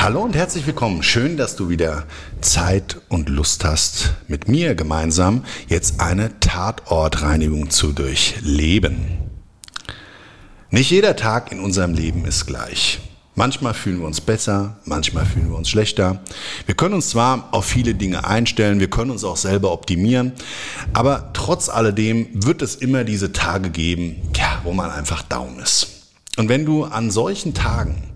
Hallo und herzlich willkommen. Schön, dass du wieder Zeit und Lust hast, mit mir gemeinsam jetzt eine Tatortreinigung zu durchleben. Nicht jeder Tag in unserem Leben ist gleich. Manchmal fühlen wir uns besser, manchmal fühlen wir uns schlechter. Wir können uns zwar auf viele Dinge einstellen, wir können uns auch selber optimieren, aber trotz alledem wird es immer diese Tage geben, ja, wo man einfach down ist. Und wenn du an solchen Tagen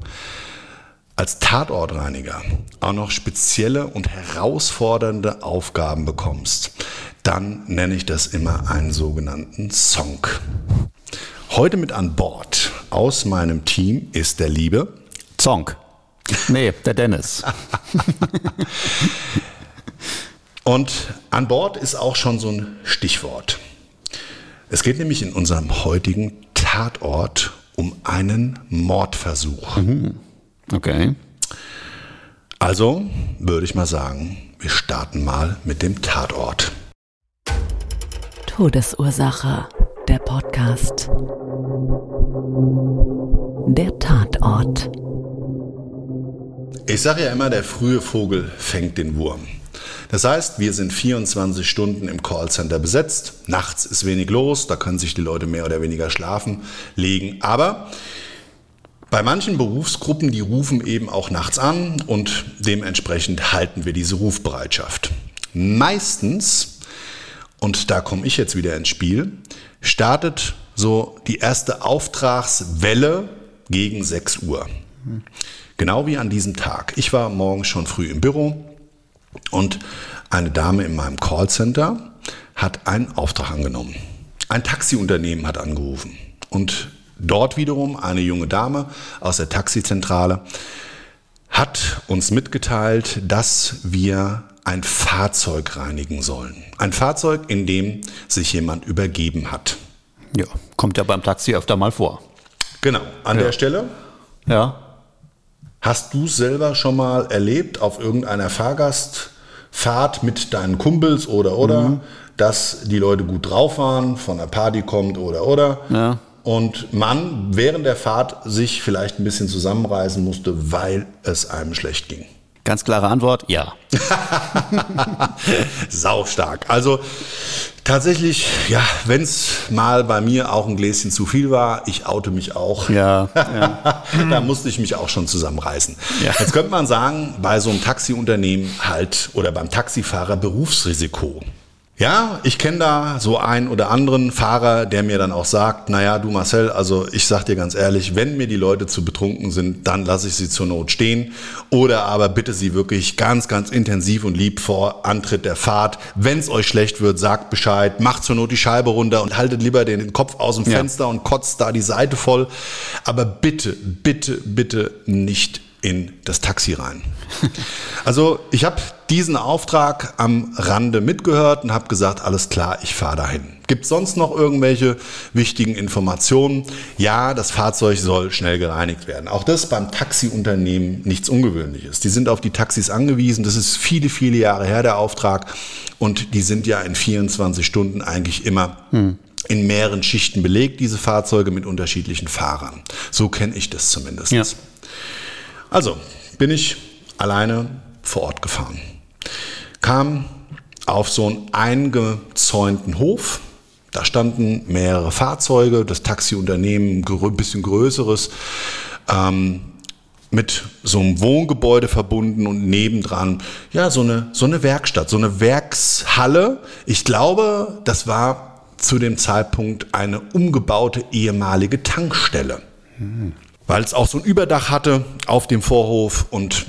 als Tatortreiniger auch noch spezielle und herausfordernde Aufgaben bekommst, dann nenne ich das immer einen sogenannten Song. Heute mit an Bord aus meinem Team ist der liebe Zonk. Nee, der Dennis. und an Bord ist auch schon so ein Stichwort. Es geht nämlich in unserem heutigen Tatort um einen Mordversuch. Mhm. Okay. Also würde ich mal sagen, wir starten mal mit dem Tatort. Todesursache. Der Podcast. Der Tatort. Ich sage ja immer, der frühe Vogel fängt den Wurm. Das heißt, wir sind 24 Stunden im Callcenter besetzt. Nachts ist wenig los, da können sich die Leute mehr oder weniger schlafen legen. Aber bei manchen Berufsgruppen, die rufen eben auch nachts an und dementsprechend halten wir diese Rufbereitschaft. Meistens, und da komme ich jetzt wieder ins Spiel, startet so die erste Auftragswelle gegen 6 Uhr. Genau wie an diesem Tag. Ich war morgens schon früh im Büro und eine Dame in meinem Callcenter hat einen Auftrag angenommen. Ein Taxiunternehmen hat angerufen und Dort wiederum eine junge Dame aus der Taxizentrale hat uns mitgeteilt, dass wir ein Fahrzeug reinigen sollen. Ein Fahrzeug, in dem sich jemand übergeben hat. Ja, kommt ja beim Taxi öfter mal vor. Genau, an Ja. der Stelle. Ja. Hast du selber schon mal erlebt auf irgendeiner Fahrgastfahrt mit deinen Kumpels oder oder, dass die Leute gut drauf waren, von der Party kommt oder oder? Ja. Und man während der Fahrt sich vielleicht ein bisschen zusammenreißen musste, weil es einem schlecht ging. Ganz klare Antwort, ja. Saustark. Also tatsächlich, ja, wenn es mal bei mir auch ein Gläschen zu viel war, ich oute mich auch. Ja. ja. da musste ich mich auch schon zusammenreißen. Ja. Jetzt könnte man sagen, bei so einem Taxiunternehmen halt oder beim Taxifahrer Berufsrisiko. Ja, ich kenne da so einen oder anderen Fahrer, der mir dann auch sagt, naja, du Marcel, also ich sag dir ganz ehrlich, wenn mir die Leute zu betrunken sind, dann lasse ich sie zur Not stehen oder aber bitte sie wirklich ganz, ganz intensiv und lieb vor Antritt der Fahrt. Wenn es euch schlecht wird, sagt Bescheid, macht zur Not die Scheibe runter und haltet lieber den Kopf aus dem Ja. Fenster und kotzt da die Seite voll. Aber bitte, bitte, bitte nicht in das Taxi rein. Also ich habe diesen Auftrag am Rande mitgehört und habe gesagt, alles klar, ich fahre dahin. Gibt es sonst noch irgendwelche wichtigen Informationen? Ja, das Fahrzeug soll schnell gereinigt werden. Auch das beim Taxiunternehmen nichts Ungewöhnliches. Die sind auf die Taxis angewiesen. Das ist viele, viele Jahre her, der Auftrag. Und die sind ja in 24 Stunden eigentlich immer in mehreren Schichten belegt, diese Fahrzeuge mit unterschiedlichen Fahrern. So kenne ich das zumindest. Ja. Also bin ich alleine vor Ort gefahren. kam auf so einen eingezäunten Hof. Da standen mehrere Fahrzeuge, das Taxiunternehmen, ein bisschen größeres, ähm, mit so einem Wohngebäude verbunden und nebendran, ja, so eine, so eine Werkstatt, so eine Werkshalle. Ich glaube, das war zu dem Zeitpunkt eine umgebaute ehemalige Tankstelle. Hm. Weil es auch so ein Überdach hatte auf dem Vorhof und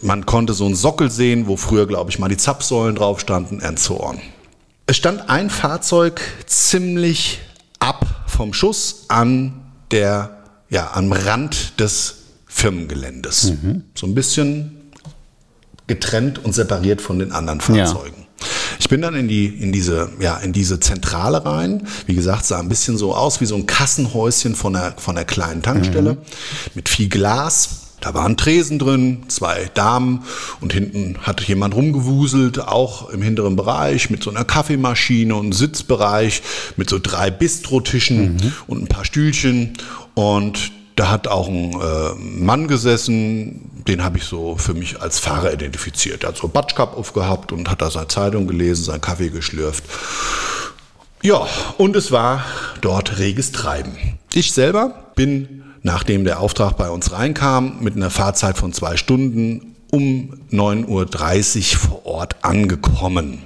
man konnte so einen Sockel sehen, wo früher, glaube ich, mal die Zapfsäulen drauf standen, and so on. Es stand ein Fahrzeug ziemlich ab vom Schuss an der, ja, am Rand des Firmengeländes. Mhm. So ein bisschen getrennt und separiert von den anderen Fahrzeugen. Ja. Ich bin dann in die, in diese, ja, in diese Zentrale rein. Wie gesagt, sah ein bisschen so aus wie so ein Kassenhäuschen von einer, von einer kleinen Tankstelle mhm. mit viel Glas. Da waren Tresen drin, zwei Damen und hinten hat jemand rumgewuselt, auch im hinteren Bereich mit so einer Kaffeemaschine und Sitzbereich mit so drei Bistrotischen mhm. und ein paar Stühlchen und da hat auch ein äh, Mann gesessen, den habe ich so für mich als Fahrer identifiziert. Er hat so Batschkap aufgehabt und hat da seine Zeitung gelesen, seinen Kaffee geschlürft. Ja, und es war dort reges Treiben. Ich selber bin, nachdem der Auftrag bei uns reinkam, mit einer Fahrzeit von zwei Stunden um 9.30 Uhr vor Ort angekommen.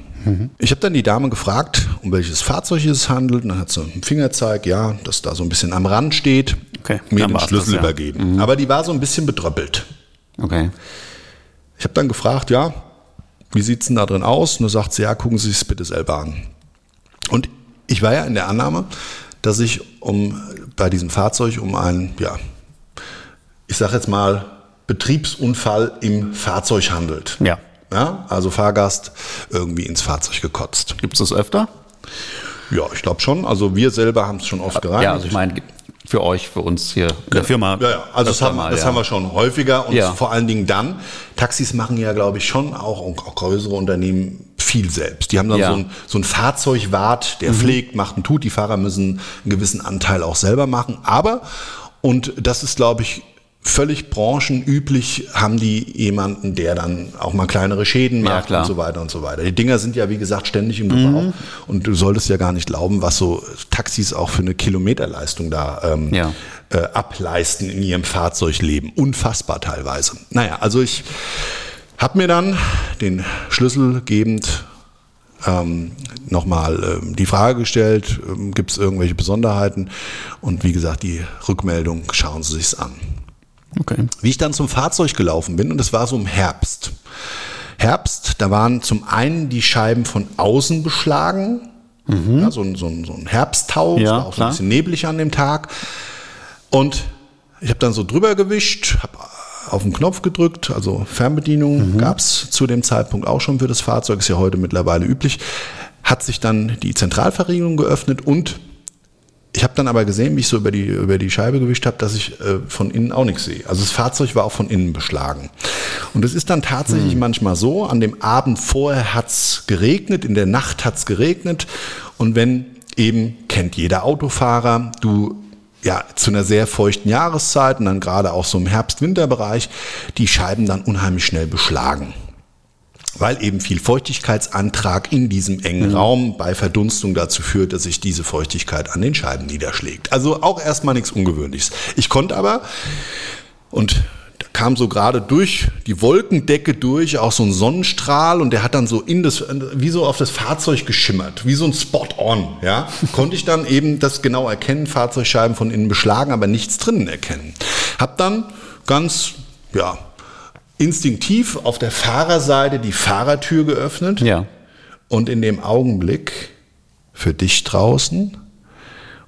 Ich habe dann die Dame gefragt, um welches Fahrzeug es handelt. Und dann hat sie einen Fingerzeig, ja, das da so ein bisschen am Rand steht, okay, mir den Schlüssel das, ja. übergeben. Mhm. Aber die war so ein bisschen bedröppelt. Okay. Ich habe dann gefragt, ja, wie sieht es denn da drin aus? Und dann sagt sie, ja, gucken Sie es bitte selber an. Und ich war ja in der Annahme, dass sich um bei diesem Fahrzeug um einen, ja, ich sage jetzt mal, Betriebsunfall im Fahrzeug handelt. Ja. Ja, also Fahrgast irgendwie ins Fahrzeug gekotzt. Gibt es das öfter? Ja, ich glaube schon. Also wir selber haben es schon oft gereinigt. Ja, also ich meine, für euch, für uns hier in der Firma. Ja, ja. also das, haben, mal, das ja. haben wir schon häufiger und ja. vor allen Dingen dann. Taxis machen ja, glaube ich, schon auch, auch größere Unternehmen viel selbst. Die haben dann ja. so, ein, so ein Fahrzeugwart, der mhm. pflegt, macht und tut. Die Fahrer müssen einen gewissen Anteil auch selber machen. Aber, und das ist, glaube ich, völlig branchenüblich haben die jemanden, der dann auch mal kleinere Schäden macht ja, und so weiter und so weiter. Die Dinger sind ja, wie gesagt, ständig im Gebrauch mhm. und du solltest ja gar nicht glauben, was so Taxis auch für eine Kilometerleistung da ähm, ja. äh, ableisten in ihrem Fahrzeugleben. Unfassbar teilweise. Naja, also ich habe mir dann den Schlüssel gebend ähm, nochmal ähm, die Frage gestellt, ähm, gibt es irgendwelche Besonderheiten? Und wie gesagt, die Rückmeldung, schauen Sie sich's an. Okay. Wie ich dann zum Fahrzeug gelaufen bin, und es war so im Herbst. Herbst, da waren zum einen die Scheiben von außen beschlagen, mhm. ja, so, ein, so, ein, so ein Herbsttau, ja, war auch so ein bisschen neblig an dem Tag. Und ich habe dann so drüber gewischt, habe auf den Knopf gedrückt, also Fernbedienung mhm. gab es zu dem Zeitpunkt auch schon für das Fahrzeug, ist ja heute mittlerweile üblich. Hat sich dann die Zentralverriegelung geöffnet und ich habe dann aber gesehen, wie ich so über die, über die Scheibe gewischt habe, dass ich äh, von innen auch nichts sehe. Also das Fahrzeug war auch von innen beschlagen. Und es ist dann tatsächlich hm. manchmal so, an dem Abend vorher hat's geregnet, in der Nacht hat's geregnet. Und wenn eben, kennt jeder Autofahrer, du ja, zu einer sehr feuchten Jahreszeit und dann gerade auch so im Herbst-Winter-Bereich, die Scheiben dann unheimlich schnell beschlagen weil eben viel Feuchtigkeitsantrag in diesem engen mhm. Raum bei Verdunstung dazu führt, dass sich diese Feuchtigkeit an den Scheiben niederschlägt. Also auch erstmal nichts Ungewöhnliches. Ich konnte aber, und da kam so gerade durch die Wolkendecke durch auch so ein Sonnenstrahl und der hat dann so in das, wie so auf das Fahrzeug geschimmert, wie so ein Spot-on, ja. Konnte ich dann eben das genau erkennen, Fahrzeugscheiben von innen beschlagen, aber nichts drinnen erkennen. Hab dann ganz, ja, instinktiv auf der Fahrerseite die Fahrertür geöffnet. Ja. Und in dem Augenblick für dich draußen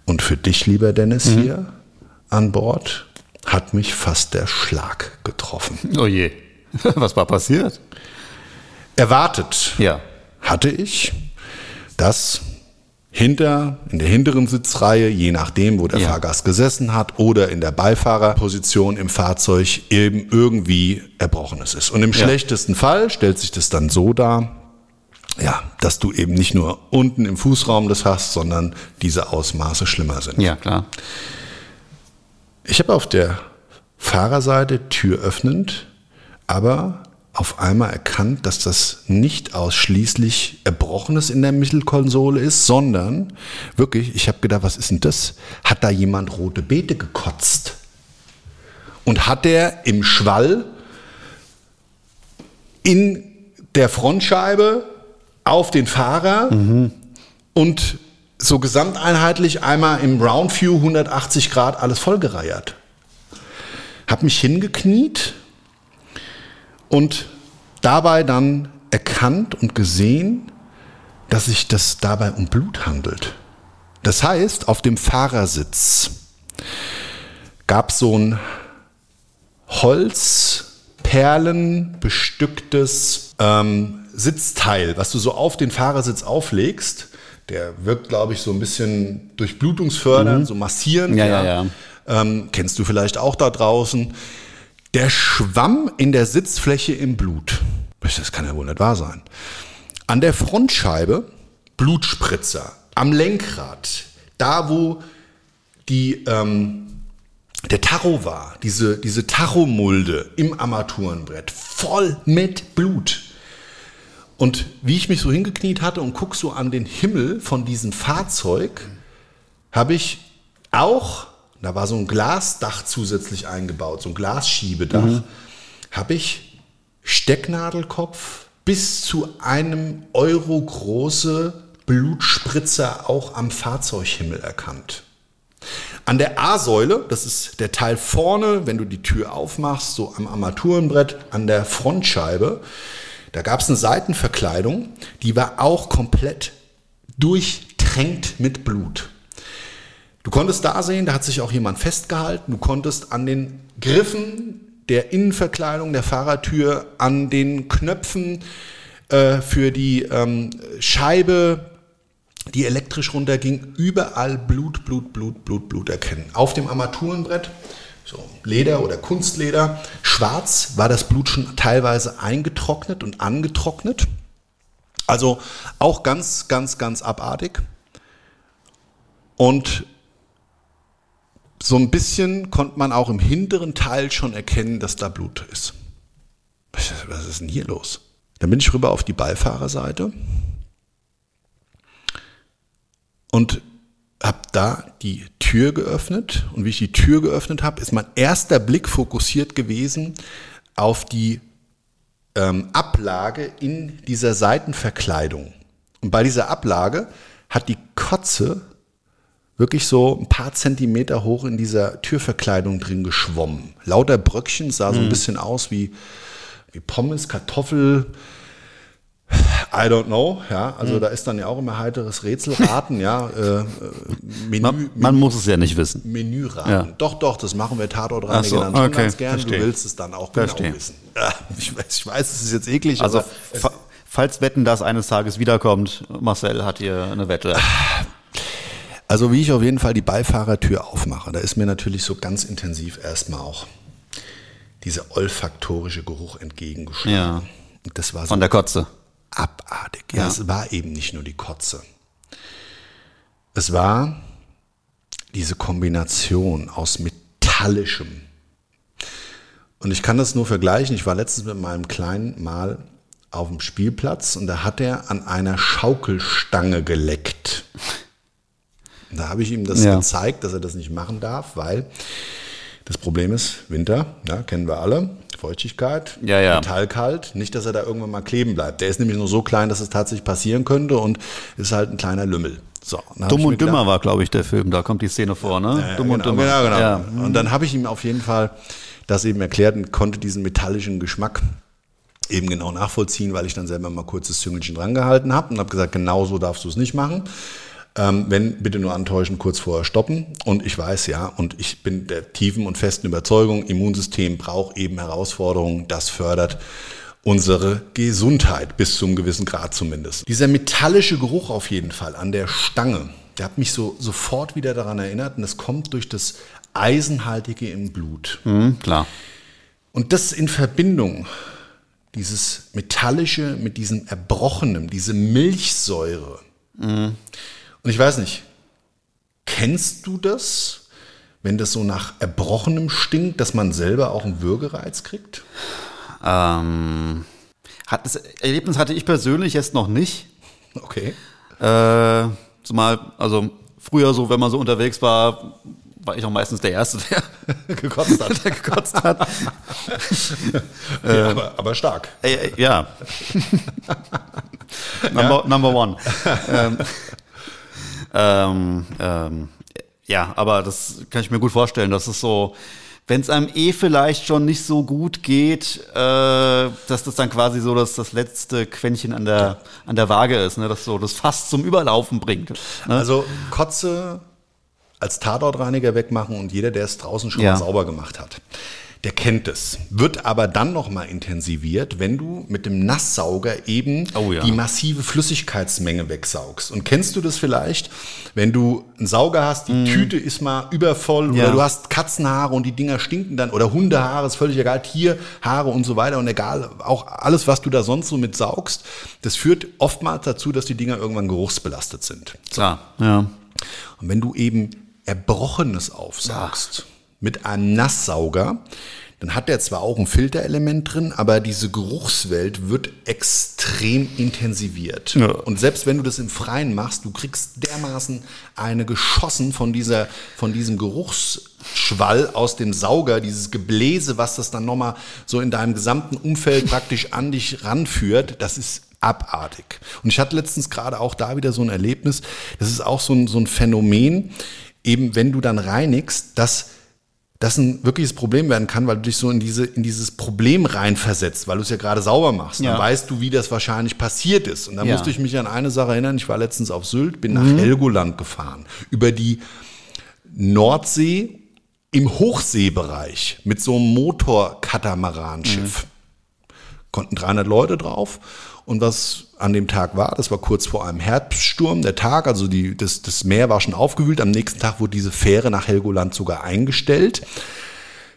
und für dich, lieber Dennis, mhm. hier an Bord, hat mich fast der Schlag getroffen. Oh je. Was war passiert? Erwartet ja. hatte ich, dass hinter, in der hinteren Sitzreihe, je nachdem, wo der ja. Fahrgast gesessen hat, oder in der Beifahrerposition im Fahrzeug eben irgendwie Erbrochenes ist. Und im ja. schlechtesten Fall stellt sich das dann so dar, ja, dass du eben nicht nur unten im Fußraum das hast, sondern diese Ausmaße schlimmer sind. Ja, klar. Ich habe auf der Fahrerseite Tür öffnend, aber auf einmal erkannt, dass das nicht ausschließlich Erbrochenes in der Mittelkonsole ist, sondern wirklich, ich habe gedacht, was ist denn das? Hat da jemand rote Beete gekotzt? Und hat der im Schwall in der Frontscheibe auf den Fahrer und so gesamteinheitlich einmal im Round View 180 Grad alles vollgereiert. Hab mich hingekniet und dabei dann erkannt und gesehen, dass sich das dabei um Blut handelt. Das heißt, auf dem Fahrersitz gab es so ein Holzperlen bestücktes ähm, Sitzteil, was du so auf den Fahrersitz auflegst. Der wirkt, glaube ich, so ein bisschen durchblutungsfördernd, so massierend. Ja, ja, ja. Ähm, kennst du vielleicht auch da draußen. Der schwamm in der Sitzfläche im Blut. Das kann ja wohl nicht wahr sein. An der Frontscheibe Blutspritzer. Am Lenkrad, da wo die, ähm, der Tacho war, diese, diese Tachomulde im Armaturenbrett, voll mit Blut. Und wie ich mich so hingekniet hatte und guck so an den Himmel von diesem Fahrzeug, habe ich auch, da war so ein Glasdach zusätzlich eingebaut, so ein Glasschiebedach, habe ich Stecknadelkopf bis zu einem Euro große Blutspritzer auch am Fahrzeughimmel erkannt. An der A-Säule, das ist der Teil vorne, wenn du die Tür aufmachst, so am Armaturenbrett, an der Frontscheibe, da gab es eine Seitenverkleidung, die war auch komplett durchtränkt mit Blut. Du konntest da sehen, da hat sich auch jemand festgehalten. Du konntest an den Griffen der Innenverkleidung der Fahrertür, an den Knöpfen äh, für die ähm, Scheibe, die elektrisch runterging, überall Blut, Blut, Blut, Blut, Blut erkennen. Auf dem Armaturenbrett, so Leder oder Kunstleder, schwarz war das Blut schon teilweise eingetrocknet und angetrocknet. Also auch ganz, ganz, ganz abartig. Und so ein bisschen konnte man auch im hinteren Teil schon erkennen, dass da Blut ist. Was ist denn hier los? Dann bin ich rüber auf die Beifahrerseite und habe da die Tür geöffnet. Und wie ich die Tür geöffnet habe, ist mein erster Blick fokussiert gewesen auf die ähm, Ablage in dieser Seitenverkleidung. Und bei dieser Ablage hat die Kotze wirklich so ein paar Zentimeter hoch in dieser Türverkleidung drin geschwommen. Lauter Bröckchen, sah so ein bisschen aus wie, wie Pommes, Kartoffel. I don't know, ja. Also da ist dann ja auch immer heiteres Rätselraten, ja. Äh, äh, Menü, Man, man muss es ja nicht wissen. Menüraten. Ja. Doch, doch, das machen wir Tatortreiniger so, dann schon okay, ganz gern. verstehe. Du willst es dann auch genau Verstehe. wissen. Ja, ich, weiß, ich weiß, es ist jetzt eklig, Also, aber fa falls Wetten das eines Tages wiederkommt, Marcel hat hier eine Wette. Also wie ich auf jeden Fall die Beifahrertür aufmache, da ist mir natürlich so ganz intensiv erstmal auch dieser olfaktorische Geruch entgegengeschlagen. Ja. Das war so Von der Kotze. abartig. Ja, Ja. es war eben nicht nur die Kotze. Es war diese Kombination aus metallischem. Und ich kann das nur vergleichen. Ich war letztens mit meinem Kleinen mal auf dem Spielplatz und da hat er an einer Schaukelstange geleckt. Da habe ich ihm das Ja. gezeigt, dass er das nicht machen darf, weil das Problem ist, Winter, ja, kennen wir alle, Feuchtigkeit, Ja, ja. metallkalt, nicht, dass er da irgendwann mal kleben bleibt. Der ist nämlich nur so klein, dass es tatsächlich passieren könnte und ist halt ein kleiner Lümmel. So, Dumm und Dümmer war, glaube ich, der Film. Da kommt die Szene vor, ne? ja, Dumm genau, und Dümmer. Genau, genau. Ja. Und dann habe ich ihm auf jeden Fall das eben erklärt und konnte diesen metallischen Geschmack eben genau nachvollziehen, weil ich dann selber mal kurz das Züngelchen dran gehalten habe und habe gesagt, genau so darfst du es nicht machen. Ähm, wenn, bitte nur antäuschen, kurz vorher stoppen. Und ich weiß ja, und ich bin der tiefen und festen Überzeugung, Immunsystem braucht eben Herausforderungen, das fördert unsere Gesundheit, bis zum gewissen Grad zumindest. Dieser metallische Geruch auf jeden Fall an der Stange, der hat mich so sofort wieder daran erinnert und das kommt durch das Eisenhaltige im Blut. Hm, klar. Und das in Verbindung, dieses Metallische mit diesem Erbrochenem, diese Milchsäure. Und ich weiß nicht, kennst du das, wenn das so nach Erbrochenem stinkt, dass man selber auch einen Würgereiz kriegt? Ähm, hat, das Erlebnis hatte ich persönlich jetzt noch nicht. Okay. Äh, zumal, also früher so, wenn man so unterwegs war, war ich auch meistens der Erste, der gekotzt hat. der gekotzt hat. Okay, aber, aber stark. Äh, ja. number, number one. ähm, ähm, ähm, ja, aber das kann ich mir gut vorstellen. Das ist so, wenn es einem eh vielleicht schon nicht so gut geht, äh, dass das dann quasi so das, das letzte Quäntchen an der, an der Waage ist, ne? das so das fast zum Überlaufen bringt. Ne? Also Kotze als Tatortreiniger wegmachen und jeder, der es draußen schon Ja. mal sauber gemacht hat, der kennt es. Wird aber dann noch mal intensiviert, wenn du mit dem Nasssauger eben Oh ja. die massive Flüssigkeitsmenge wegsaugst. Und kennst du das vielleicht, wenn du einen Sauger hast, die Tüte ist mal übervoll. Ja. oder du hast Katzenhaare und die Dinger stinken dann oder Hundehaare, ist völlig egal, Tierhaare und so weiter und egal, auch alles, was du da sonst so mit saugst, das führt oftmals dazu, dass die Dinger irgendwann geruchsbelastet sind. Klar, ja. Und wenn du eben Erbrochenes aufsaugst mit einem Nasssauger, dann hat der zwar auch ein Filterelement drin, aber diese Geruchswelt wird extrem intensiviert. Ja. Und selbst wenn du das im Freien machst, du kriegst dermaßen eine geschossen von dieser, von diesem Geruchsschwall aus dem Sauger, dieses Gebläse, was das dann nochmal so in deinem gesamten Umfeld praktisch an dich ranführt, das ist abartig. Und ich hatte letztens gerade auch da wieder so ein Erlebnis, das ist auch so ein, so ein Phänomen, eben wenn du dann reinigst, dass das ein wirkliches Problem werden kann, weil du dich so in, diese, in dieses Problem reinversetzt, weil du es ja gerade sauber machst. Dann Ja. weißt du, wie das wahrscheinlich passiert ist. Und dann Ja. musste ich mich an eine Sache erinnern. Ich war letztens auf Sylt, bin nach Helgoland gefahren, über die Nordsee im Hochseebereich mit so einem Motorkatamaranschiff. Konnten 300 Leute drauf. Und was an dem Tag war, das war kurz vor einem Herbststurm, der Tag, also die, das, das Meer war schon aufgewühlt. Am nächsten Tag wurde diese Fähre nach Helgoland sogar eingestellt.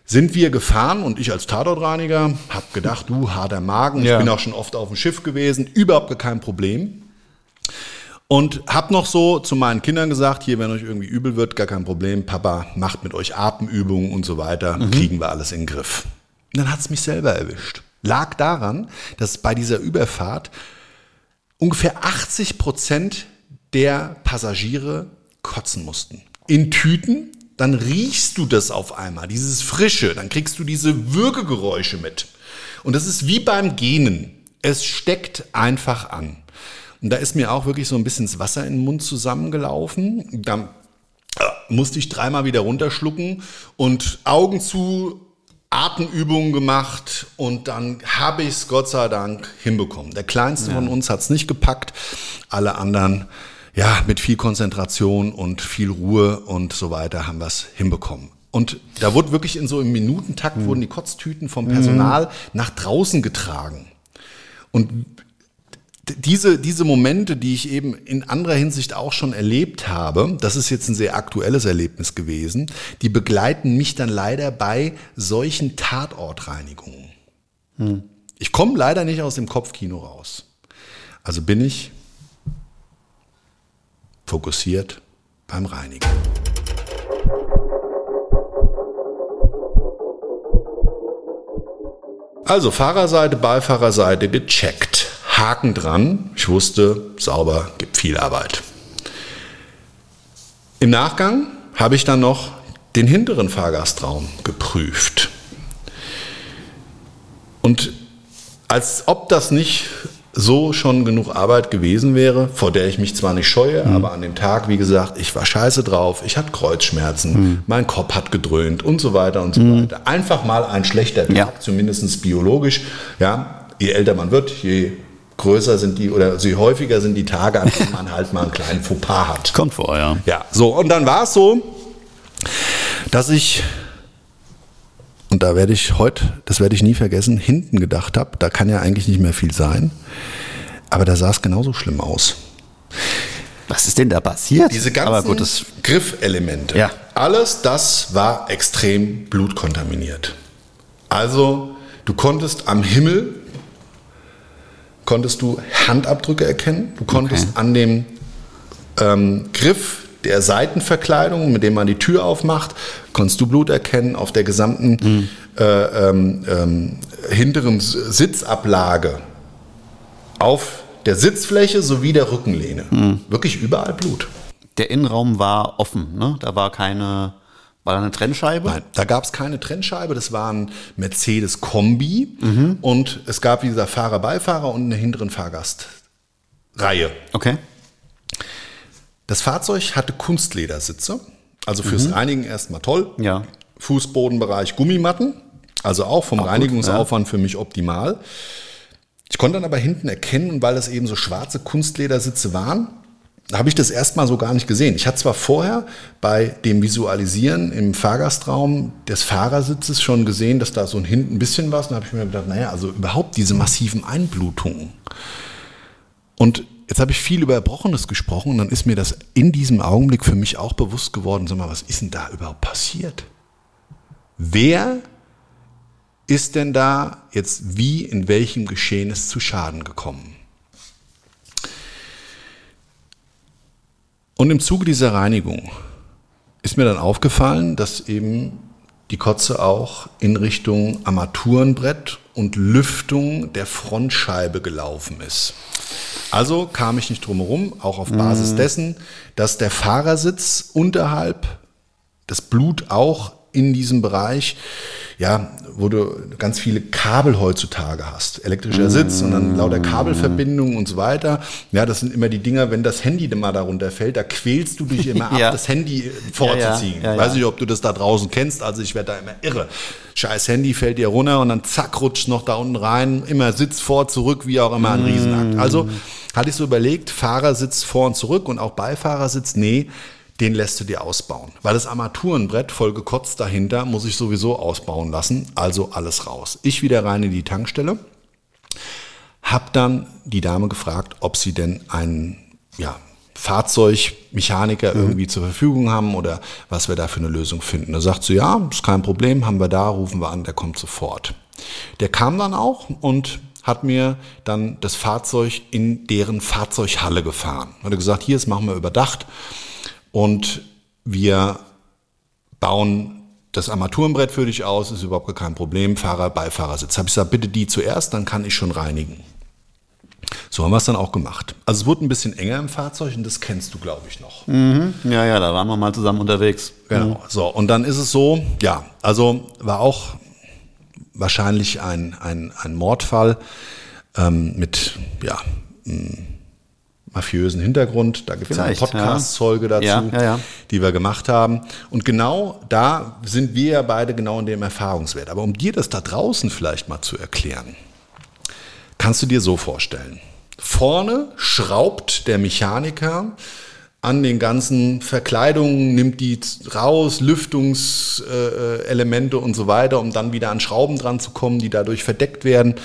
Sind wir gefahren und ich als Tatortreiniger habe gedacht, du harter Magen, Ja. ich bin auch schon oft auf dem Schiff gewesen, überhaupt gar kein Problem. Und hab noch so zu meinen Kindern gesagt, hier, wenn euch irgendwie übel wird, gar kein Problem, Papa macht mit euch Atemübungen und so weiter, kriegen wir alles in den Griff. Und dann hat's mich selber erwischt. Lag daran, dass bei dieser Überfahrt ungefähr 80 Prozent der Passagiere kotzen mussten. In Tüten, dann riechst du das auf einmal, dieses Frische, dann kriegst du diese Würgegeräusche mit. Und das ist wie beim Genen. Es steckt einfach an. Und da ist mir auch wirklich so ein bisschen das Wasser in den Mund zusammengelaufen. Da äh, musste ich dreimal wieder runterschlucken und Augen zu, Atemübungen gemacht und dann habe ich es Gott sei Dank hinbekommen. Der kleinste von uns hat es nicht gepackt, alle anderen ja mit viel Konzentration und viel Ruhe und so weiter haben wir es hinbekommen. Und da wurde wirklich in so im Minutentakt wurden die Kotztüten vom Personal nach draußen getragen. Und diese, diese Momente, die ich eben in anderer Hinsicht auch schon erlebt habe, das ist jetzt ein sehr aktuelles Erlebnis gewesen, die begleiten mich dann leider bei solchen Tatortreinigungen. Ich komme leider nicht aus dem Kopfkino raus. Also bin ich fokussiert beim Reinigen. Also Fahrerseite, Beifahrerseite gecheckt. Haken dran. Ich wusste, sauber, gibt viel Arbeit. Im Nachgang habe ich dann noch den hinteren Fahrgastraum geprüft. Und als ob das nicht so schon genug Arbeit gewesen wäre, vor der ich mich zwar nicht scheue, aber an dem Tag, wie gesagt, ich war scheiße drauf, ich hatte Kreuzschmerzen, mein Kopf hat gedröhnt und so weiter und so weiter. Einfach mal ein schlechter Tag, Ja. zumindest biologisch. Ja, je älter man wird, je größer sind die oder je häufiger sind die Tage, an denen man halt mal einen kleinen Fauxpas hat. Kommt vor, ja. Ja, so, und dann war es so, dass ich, und da werde ich heute, das werde ich nie vergessen, hinten gedacht habe, da kann ja eigentlich nicht mehr viel sein, aber da sah es genauso schlimm aus. Was ist denn da passiert? Diese ganzen gut, Griffelemente, Ja. alles das war extrem blutkontaminiert. Also, du konntest am Himmel, konntest du Handabdrücke erkennen, du konntest Okay. an dem ähm, Griff der Seitenverkleidung, mit dem man die Tür aufmacht, konntest du Blut erkennen auf der gesamten äh, ähm, ähm, hinteren Sitzablage auf der Sitzfläche sowie der Rückenlehne. Hm. Wirklich überall Blut. Der Innenraum war offen, ne? Da war keine, war da eine Trennscheibe? Nein, da gab es keine Trennscheibe. Das war ein Mercedes Kombi und es gab wie gesagt Fahrer, Beifahrer und eine hinteren Fahrgastreihe. Okay. Das Fahrzeug hatte Kunstledersitze, also fürs Reinigen erstmal toll. Ja. Fußbodenbereich Gummimatten, also auch vom gut, Reinigungsaufwand für mich optimal. Ich konnte dann aber hinten erkennen, und weil das eben so schwarze Kunstledersitze waren, habe ich das erstmal so gar nicht gesehen. Ich hatte zwar vorher bei dem Visualisieren im Fahrgastraum des Fahrersitzes schon gesehen, dass da so ein hinten ein bisschen was, und da habe ich mir gedacht, naja, also überhaupt diese massiven Einblutungen. Und jetzt habe ich viel über Erbrochenes gesprochen und dann ist mir das in diesem Augenblick für mich auch bewusst geworden, sag mal, was ist denn da überhaupt passiert? Wer ist denn da jetzt wie in welchem Geschehen es zu Schaden gekommen? Und im Zuge dieser Reinigung ist mir dann aufgefallen, dass eben die Kotze auch in Richtung Armaturenbrett und Lüftung der Frontscheibe gelaufen ist. Also kam ich nicht drum herum, auch auf Basis dessen, dass der Fahrersitz unterhalb das Blut auch in diesem Bereich, ja, wo du ganz viele Kabel heutzutage hast. Elektrischer Sitz und dann lauter Kabelverbindungen und so weiter. Ja, das sind immer die Dinger, wenn das Handy mal darunter fällt, da quälst du dich immer ab, Ja. das Handy vorzuziehen. Ja, ja, Weiß nicht, ob du das da draußen kennst, also ich werde da immer irre. Scheiß Handy fällt dir runter und dann zack, rutscht noch da unten rein, immer Sitz vor, zurück, wie auch immer, ein Riesenakt. Also hatte ich so überlegt, Fahrersitz vor und zurück und auch Beifahrersitz, nee, den lässt du dir ausbauen. Weil das Armaturenbrett voll gekotzt dahinter muss ich sowieso ausbauen lassen, also alles raus. Ich wieder rein in die Tankstelle, hab dann die Dame gefragt, ob sie denn einen ja, Fahrzeugmechaniker irgendwie zur Verfügung haben oder was wir da für eine Lösung finden. Da sagt sie, ja, ist kein Problem, haben wir da, rufen wir an, der kommt sofort. Der kam dann auch und hat mir dann das Fahrzeug in deren Fahrzeughalle gefahren. Hat gesagt, hier, das machen wir überdacht und wir bauen das Armaturenbrett für dich aus, ist überhaupt kein Problem, Fahrer, Beifahrersitz. Habe ich gesagt, bitte die zuerst, dann kann ich schon reinigen. So haben wir es dann auch gemacht. Also es wurde ein bisschen enger im Fahrzeug und das kennst du, glaube ich, noch. Ja, ja, da waren wir mal zusammen unterwegs. Genau. So, und dann ist es so, ja, also war auch wahrscheinlich ein, ein, ein Mordfall ähm, mit, ja, m, mafiösen Hintergrund. Da gibt es eine. Podcast-Folge dazu, Ja, ja, ja. die wir gemacht haben. Und genau da sind wir ja beide genau in dem Erfahrungswert. Aber um dir das da draußen vielleicht mal zu erklären, kannst du dir so vorstellen. Vorne schraubt der Mechaniker an den ganzen Verkleidungen, nimmt die raus, Lüftungselemente Elemente und so weiter, um dann wieder an Schrauben dran zu kommen, die dadurch verdeckt werden,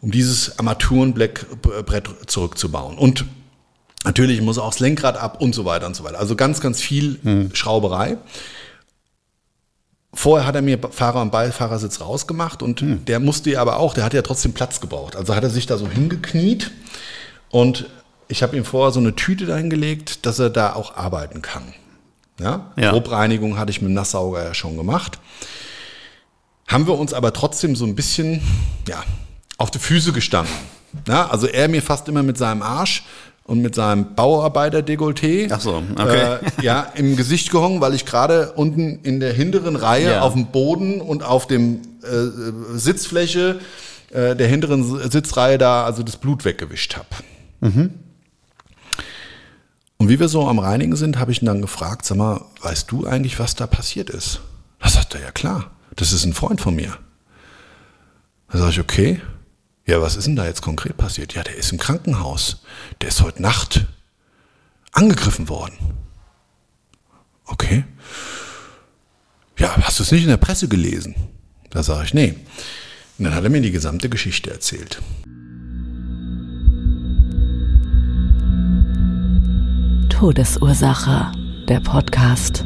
um dieses Armaturenbrett zurückzubauen. Und natürlich muss auch das Lenkrad ab und so weiter und so weiter. Also ganz, ganz viel Schrauberei. Vorher hat er mir Fahrer- und Beifahrersitz rausgemacht und der musste ja aber auch, der hat ja trotzdem Platz gebraucht. Also hat er sich da so hingekniet und ich habe ihm vorher so eine Tüte dahingelegt, dass er da auch arbeiten kann. Ja? Ja. Grobreinigung hatte ich mit dem Nasssauger ja schon gemacht. Haben wir uns aber trotzdem so ein bisschen ja, auf die Füße gestanden. Ja? Also er mir fast immer mit seinem Arsch und mit seinem Bauarbeiter-Dekolleté so, okay. äh, ja, im Gesicht gehongen, weil ich gerade unten in der hinteren Reihe Ja. auf dem Boden und auf dem äh, Sitzfläche äh, der hinteren Sitzreihe da also das Blut weggewischt habe. Und wie wir so am Reinigen sind, habe ich ihn dann gefragt, sag mal, weißt du eigentlich, was da passiert ist? Da sagt er, ja klar, das ist ein Freund von mir. Da sage ich, okay, ja, was ist denn da jetzt konkret passiert? Ja, der ist im Krankenhaus. Der ist heute Nacht angegriffen worden. Okay. Ja, hast du es nicht in der Presse gelesen? Da sage ich, nee. Und dann hat er mir die gesamte Geschichte erzählt. Todesursache, der Podcast.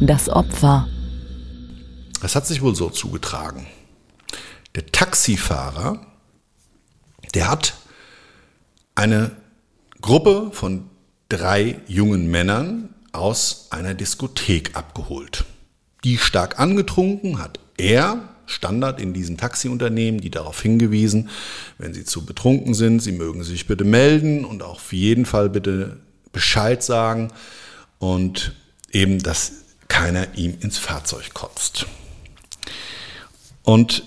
Das Opfer. Das hat sich wohl so zugetragen. Der Taxifahrer, der hat eine Gruppe von drei jungen Männern aus einer Diskothek abgeholt. Die stark angetrunken, hat er, Standard in diesen Taxiunternehmen, die darauf hingewiesen, wenn sie zu betrunken sind, sie mögen sich bitte melden und auch auf jeden Fall bitte Bescheid sagen und eben, dass keiner ihm ins Fahrzeug kotzt. Und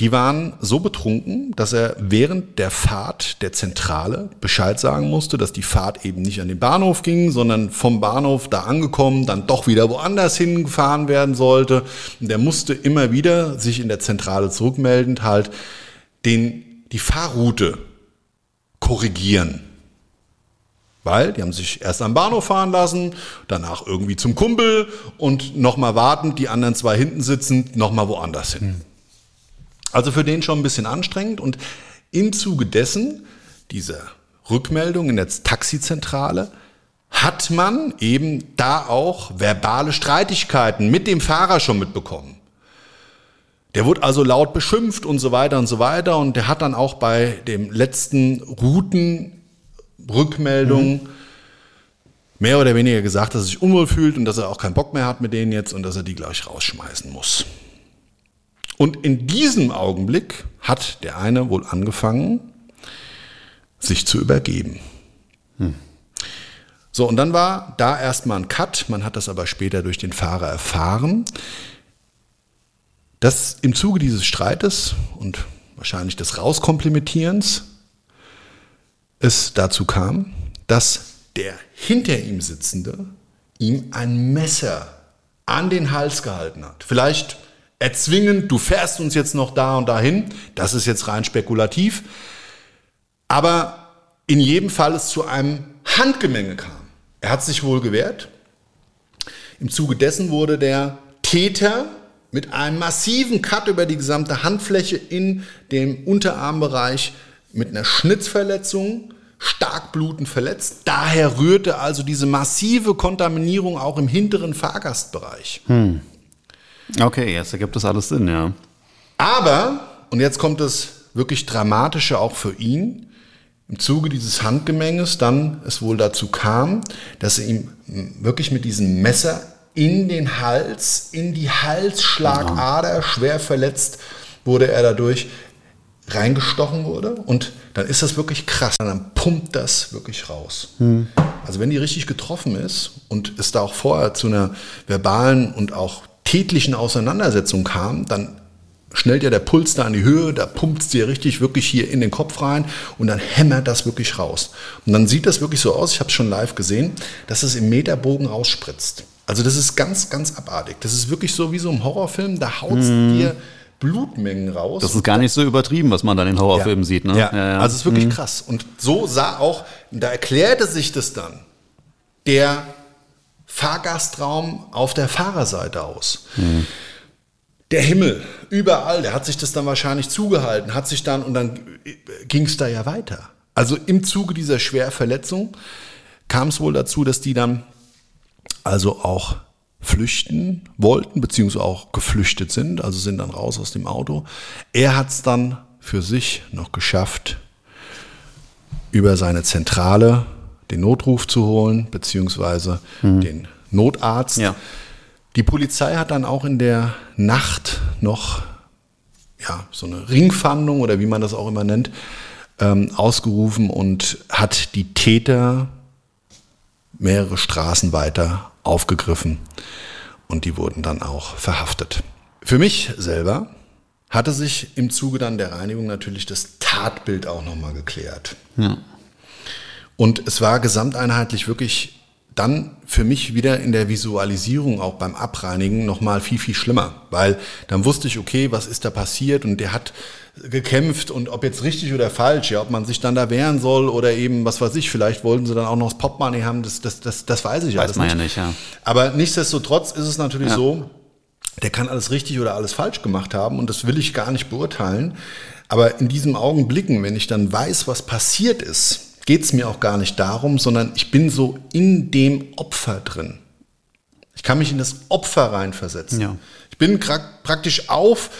die waren so betrunken, dass er während der Fahrt der Zentrale Bescheid sagen musste, dass die Fahrt eben nicht an den Bahnhof ging, sondern vom Bahnhof da angekommen, dann doch wieder woanders hingefahren werden sollte. Und er musste immer wieder sich in der Zentrale zurückmeldend halt den, die Fahrroute korrigieren. Weil die haben sich erst am Bahnhof fahren lassen, danach irgendwie zum Kumpel und nochmal wartend, die anderen zwei hinten sitzend, nochmal woanders hin. Also für den schon ein bisschen anstrengend und im Zuge dessen, dieser Rückmeldung in der Taxizentrale, hat man eben da auch verbale Streitigkeiten mit dem Fahrer schon mitbekommen. Der wurde also laut beschimpft und so weiter und so weiter und der hat dann auch bei dem letzten Routenrückmeldung mhm. mehr oder weniger gesagt, dass er sich unwohl fühlt und dass er auch keinen Bock mehr hat mit denen jetzt und dass er die gleich rausschmeißen muss. Und in diesem Augenblick hat der eine wohl angefangen, sich zu übergeben. Hm. So, und dann war da erstmal ein Cut, man hat das aber später durch den Fahrer erfahren, dass im Zuge dieses Streites und wahrscheinlich des Rauskomplementierens es dazu kam, dass der hinter ihm Sitzende ihm ein Messer an den Hals gehalten hat. Vielleicht erzwingen, du fährst uns jetzt noch da und dahin. Das ist jetzt rein spekulativ. Aber in jedem Fall es zu einem Handgemenge kam. Er hat sich wohl gewehrt. Im Zuge dessen wurde der Täter mit einem massiven Cut über die gesamte Handfläche in dem Unterarmbereich mit einer Schnitzverletzung stark blutend verletzt. Daher rührte also diese massive Kontaminierung auch im hinteren Fahrgastbereich. Hm. Okay, jetzt ergibt das alles Sinn, ja. Aber, und jetzt kommt das wirklich Dramatische auch für ihn, im Zuge dieses Handgemenges dann es wohl dazu kam, dass er ihm wirklich mit diesem Messer in den Hals, in die Halsschlagader, ja. schwer verletzt wurde er dadurch, reingestochen wurde. Und dann ist das wirklich krass. Dann pumpt das wirklich raus. Hm. Also wenn die richtig getroffen ist und es da auch vorher zu einer verbalen und auch tätlichen Auseinandersetzung kam, dann schnellt ja der Puls da in die Höhe, da pumpt es dir richtig wirklich hier in den Kopf rein und dann hämmert das wirklich raus. Und dann sieht das wirklich so aus, ich habe es schon live gesehen, dass es im Meterbogen rausspritzt. Also das ist ganz, ganz abartig. Das ist wirklich so wie so ein Horrorfilm, da haut es mm. dir Blutmengen raus. Das ist gar nicht so übertrieben, was man dann in Horrorfilmen ja. sieht. Ne? Ja. ja, also es ist wirklich mhm. krass. Und so sah auch, da erklärte sich das dann, der Fahrgastraum auf der Fahrerseite aus. Mhm. Der Himmel, überall, der hat sich das dann wahrscheinlich zugehalten, hat sich dann, und dann ging es da ja weiter. Also im Zuge dieser Schwerverletzung kam es wohl dazu, dass die dann also auch flüchten wollten, beziehungsweise auch geflüchtet sind, also sind dann raus aus dem Auto. Er hat es dann für sich noch geschafft, über seine Zentrale den Notruf zu holen, beziehungsweise mhm. den Notarzt. Ja. Die Polizei hat dann auch in der Nacht noch ja, so eine Ringfahndung oder wie man das auch immer nennt, ähm, ausgerufen und hat die Täter mehrere Straßen weiter aufgegriffen und die wurden dann auch verhaftet. Für mich selber hatte sich im Zuge dann der Reinigung natürlich das Tatbild auch nochmal geklärt. Ja. Und es war gesamteinheitlich wirklich dann für mich wieder in der Visualisierung auch beim Abreinigen nochmal viel, viel schlimmer. Weil dann wusste ich, okay, was ist da passiert und der hat gekämpft und ob jetzt richtig oder falsch, ja, ob man sich dann da wehren soll oder eben, was weiß ich, vielleicht wollten sie dann auch noch das Popmoney haben, das, das, das, das weiß ich weiß alles man nicht. ja nicht. Ja. Aber nichtsdestotrotz ist es natürlich ja. so, der kann alles richtig oder alles falsch gemacht haben und das will ich gar nicht beurteilen. Aber in diesem Augenblicken, wenn ich dann weiß, was passiert ist, geht es mir auch gar nicht darum, sondern ich bin so in dem Opfer drin. Ich kann mich in das Opfer reinversetzen. Ja. Ich bin praktisch auf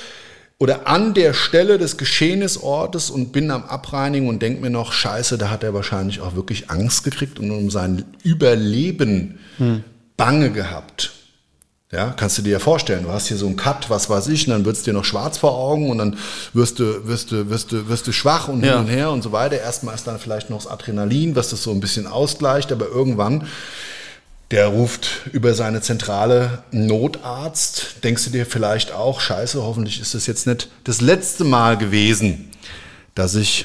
oder an der Stelle des Geschehnisortes und bin am Abreinigen und denke mir noch, scheiße, da hat er wahrscheinlich auch wirklich Angst gekriegt und um sein Überleben hm. bange gehabt. Ja, kannst du dir ja vorstellen, du hast hier so einen Cut, was weiß ich, und dann wird's dir noch schwarz vor Augen und dann wirst du, wirst du, wirst du, wirst du schwach und hin Ja. und her und so weiter. Erstmal ist dann vielleicht noch das Adrenalin, was das so ein bisschen ausgleicht, aber irgendwann, der ruft über seine Zentrale Notarzt, denkst du dir vielleicht auch, scheiße, hoffentlich ist das jetzt nicht das letzte Mal gewesen, dass ich,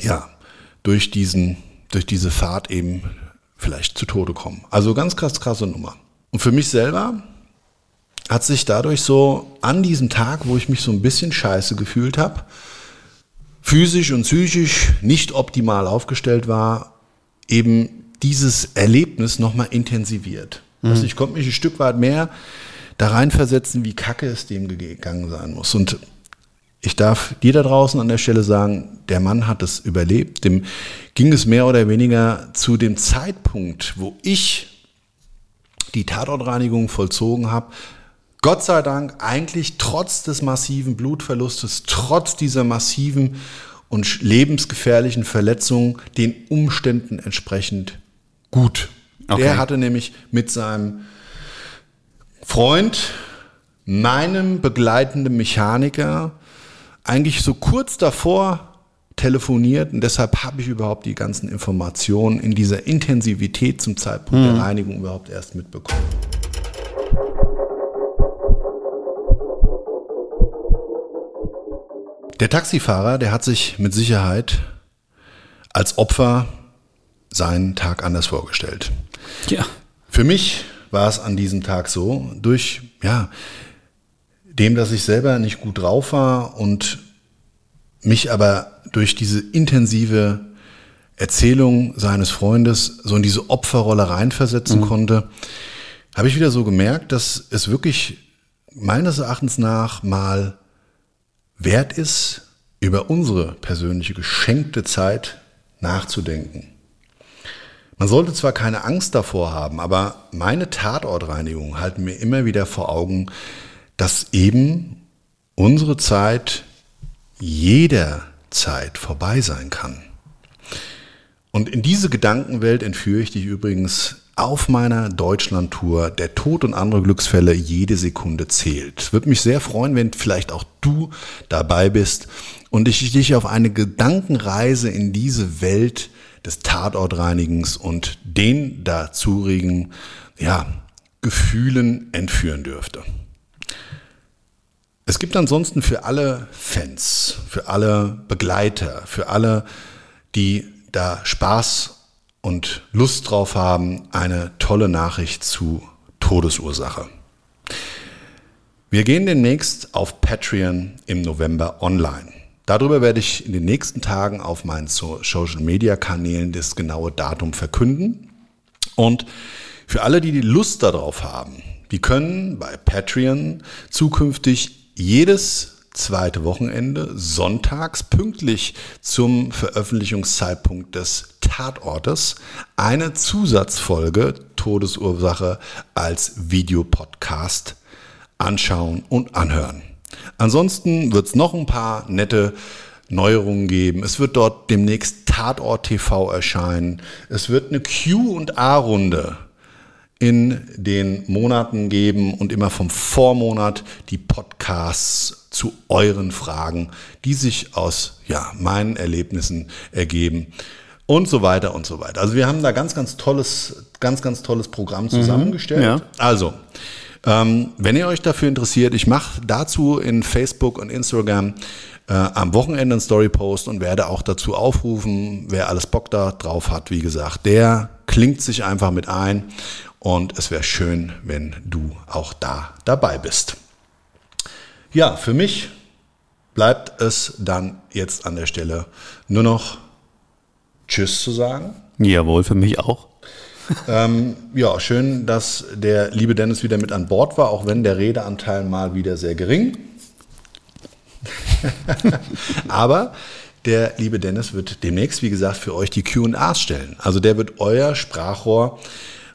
ja, durch diesen, durch diese Fahrt eben vielleicht zu Tode komme. Also ganz krass, krasse Nummer. Und für mich selber hat sich dadurch so an diesem Tag, wo ich mich so ein bisschen scheiße gefühlt habe, physisch und psychisch nicht optimal aufgestellt war, eben dieses Erlebnis nochmal intensiviert. Also ich konnte mich ein Stück weit mehr da reinversetzen, wie kacke es dem gegangen sein muss. Und ich darf dir da draußen an der Stelle sagen, der Mann hat es überlebt. Dem ging es mehr oder weniger zu dem Zeitpunkt, wo ich die Tatortreinigung vollzogen habe. Gott sei Dank eigentlich trotz des massiven Blutverlustes, trotz dieser massiven und lebensgefährlichen Verletzungen den Umständen entsprechend gut. Okay. Der hatte nämlich mit seinem Freund, meinem begleitenden Mechaniker, eigentlich so kurz davor telefoniert und deshalb habe ich überhaupt die ganzen Informationen in dieser Intensivität zum Zeitpunkt der Reinigung überhaupt erst mitbekommen. Der Taxifahrer, der hat sich mit Sicherheit als Opfer seinen Tag anders vorgestellt. Ja. Für mich war es an diesem Tag so, durch, ja, dem, dass ich selber nicht gut drauf war und mich aber durch diese intensive Erzählung seines Freundes so in diese Opferrolle reinversetzen konnte, habe ich wieder so gemerkt, dass es wirklich meines Erachtens nach mal wert ist, über unsere persönliche geschenkte Zeit nachzudenken. Man sollte zwar keine Angst davor haben, aber meine Tatortreinigung halten mir immer wieder vor Augen, dass eben unsere Zeit jederzeit vorbei sein kann. Und in diese Gedankenwelt entführe ich dich übrigens auf meiner Deutschland-Tour. Der Tod und andere Glücksfälle, jede Sekunde zählt. Würde mich sehr freuen, wenn vielleicht auch du dabei bist und ich dich auf eine Gedankenreise in diese Welt des Tatortreinigens und den dazurigen ja, Gefühlen entführen dürfte. Es gibt ansonsten für alle Fans, für alle Begleiter, für alle, die da Spaß und Lust drauf haben, eine tolle Nachricht zu Todesursache. Wir gehen demnächst auf Patreon im November online. Darüber werde ich in den nächsten Tagen auf meinen So- Social-Media-Kanälen das genaue Datum verkünden. Und für alle, die die Lust darauf haben, die können bei Patreon zukünftig jedes zweite Wochenende sonntags pünktlich zum Veröffentlichungszeitpunkt des Tatortes eine Zusatzfolge Todesursache als Videopodcast anschauen und anhören. Ansonsten wird es noch ein paar nette Neuerungen geben. Es wird dort demnächst Tatort TV erscheinen. Es wird eine Q&A-Runde in den Monaten geben und immer vom Vormonat die Podcasts zu euren Fragen, die sich aus ja, meinen Erlebnissen ergeben und so weiter und so weiter. Also wir haben da ganz, ganz tolles, ganz, ganz tolles Programm zusammengestellt. ja. Also, ähm, wenn ihr euch dafür interessiert, ich mache dazu in Facebook und Instagram äh, am Wochenende einen Story-Post und werde auch dazu aufrufen, wer alles Bock da drauf hat, wie gesagt, der klingt sich einfach mit ein und es wäre schön, wenn du auch da dabei bist. Ja, für mich bleibt es dann jetzt an der Stelle nur noch Tschüss zu sagen. Jawohl, für mich auch. Ähm, ja, schön, dass der liebe Dennis wieder mit an Bord war, auch wenn der Redeanteil mal wieder sehr gering. Aber der liebe Dennis wird demnächst, wie gesagt, für euch die QAs stellen. Also der wird euer Sprachrohr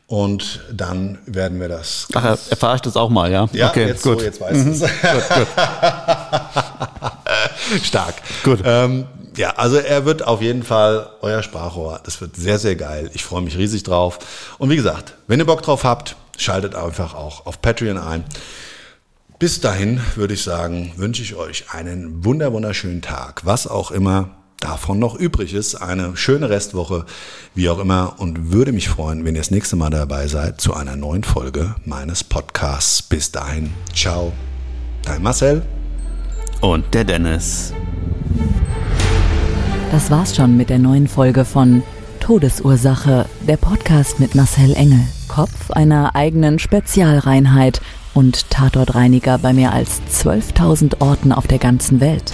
und dann werden wir das. Ach, er- erfahre ich das auch mal, ja? Ja, okay, jetzt gut. Mhm. so, jetzt weißt du es. Stark. Gut. Ähm, ja, also er wird auf jeden Fall euer Sprachrohr. Das wird sehr, sehr geil. Ich freue mich riesig drauf. Und wie gesagt, wenn ihr Bock drauf habt, schaltet einfach auch auf Patreon ein. Bis dahin würde ich sagen, wünsche ich euch einen wunder wunderschönen Tag, was auch immer davon noch übrig ist. Eine schöne Restwoche, wie auch immer, und würde mich freuen, wenn ihr das nächste Mal dabei seid zu einer neuen Folge meines Podcasts. Bis dahin, ciao, dein Marcel und der Dennis. Das war's schon mit der neuen Folge von Todesursache, der Podcast mit Marcel Engel, Kopf einer eigenen Spezialreinheit und Tatortreiniger bei mehr als 12.000 Orten auf der ganzen Welt.